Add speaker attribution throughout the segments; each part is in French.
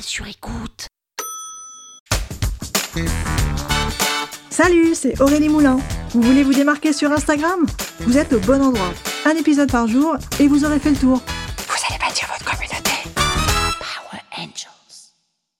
Speaker 1: Sur écoute.
Speaker 2: Salut, c'est Aurélie Moulin. Vous voulez vous démarquer sur Instagram? Vous êtes au bon endroit. Un épisode par jour et vous aurez fait le tour.
Speaker 1: Vous allez bâtir votre communauté. Power Angels.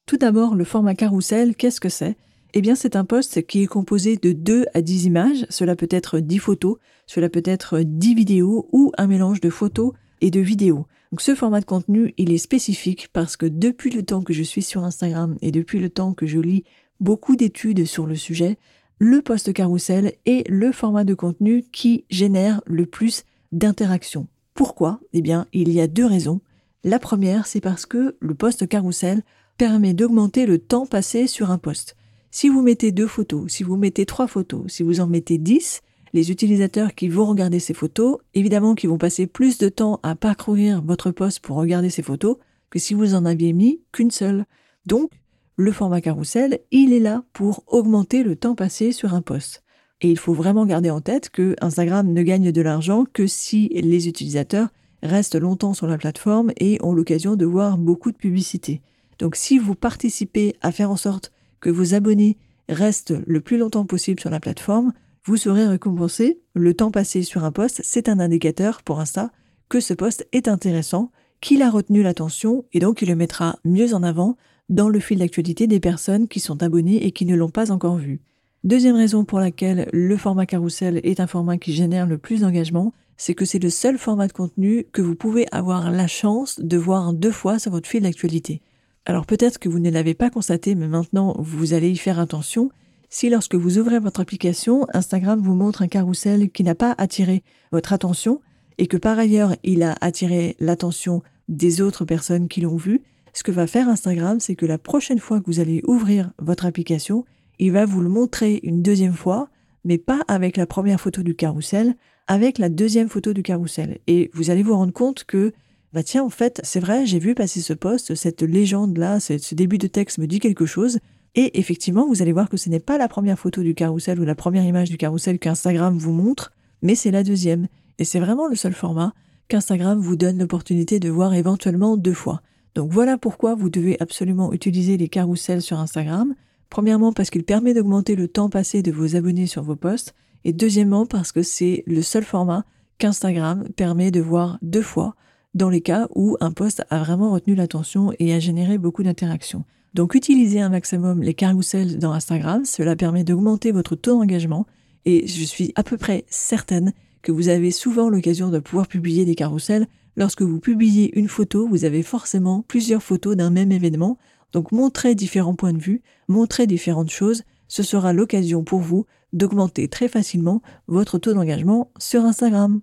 Speaker 2: Tout d'abord, le format carrousel, qu'est-ce que c'est? Eh bien, c'est un post qui est composé de 2 à 10 images. Cela peut être 10 photos, cela peut être 10 vidéos ou un mélange de photos et de vidéos. Ce format de contenu, il est spécifique parce que depuis le temps que je suis sur Instagram et depuis le temps que je lis beaucoup d'études sur le sujet, le post carrousel est le format de contenu qui génère le plus d'interactions. Pourquoi? Eh bien, il y a deux raisons. La première, c'est parce que le post carrousel permet d'augmenter le temps passé sur un post. Si vous mettez deux photos, si vous mettez trois photos, si vous en mettez dix, les utilisateurs qui vont regarder ces photos, évidemment qu'ils vont passer plus de temps à parcourir votre poste pour regarder ces photos que si vous en aviez mis qu'une seule. Donc, le format carrousel, il est là pour augmenter le temps passé sur un poste. Et il faut vraiment garder en tête que Instagram ne gagne de l'argent que si les utilisateurs restent longtemps sur la plateforme et ont l'occasion de voir beaucoup de publicité. Donc si vous participez à faire en sorte que vos abonnés restent le plus longtemps possible sur la plateforme, vous serez récompensé. Le temps passé sur un poste, c'est un indicateur pour Insta que ce poste est intéressant, qu'il a retenu l'attention et donc il le mettra mieux en avant dans le fil d'actualité des personnes qui sont abonnées et qui ne l'ont pas encore vu. Deuxième raison pour laquelle le format carrousel est un format qui génère le plus d'engagement, c'est que c'est le seul format de contenu que vous pouvez avoir la chance de voir deux fois sur votre fil d'actualité. Alors peut-être que vous ne l'avez pas constaté, mais maintenant vous allez y faire attention. Si lorsque vous ouvrez votre application, Instagram vous montre un carrousel qui n'a pas attiré votre attention et que par ailleurs il a attiré l'attention des autres personnes qui l'ont vu, ce que va faire Instagram, c'est que la prochaine fois que vous allez ouvrir votre application, il va vous le montrer une deuxième fois, mais pas avec la première photo du carrousel, avec la deuxième photo du carrousel. Et vous allez vous rendre compte que, bah tiens, en fait, c'est vrai, j'ai vu passer ce poste, cette légende-là, ce début de texte me dit quelque chose, et effectivement, vous allez voir que ce n'est pas la première photo du carrousel ou la première image du carrousel qu'Instagram vous montre, mais c'est la deuxième. Et c'est vraiment le seul format qu'Instagram vous donne l'opportunité de voir éventuellement deux fois. Donc voilà pourquoi vous devez absolument utiliser les carousels sur Instagram. Premièrement parce qu'il permet d'augmenter le temps passé de vos abonnés sur vos posts. Et deuxièmement parce que c'est le seul format qu'Instagram permet de voir deux fois dans les cas où un post a vraiment retenu l'attention et a généré beaucoup d'interactions. Donc utilisez un maximum les carousels dans Instagram, cela permet d'augmenter votre taux d'engagement et je suis à peu près certaine que vous avez souvent l'occasion de pouvoir publier des carousels. Lorsque vous publiez une photo, vous avez forcément plusieurs photos d'un même événement. Donc montrez différents points de vue, montrez différentes choses, ce sera l'occasion pour vous d'augmenter très facilement votre taux d'engagement sur Instagram.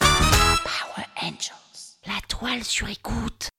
Speaker 1: Power Angels, la toile sur écoute.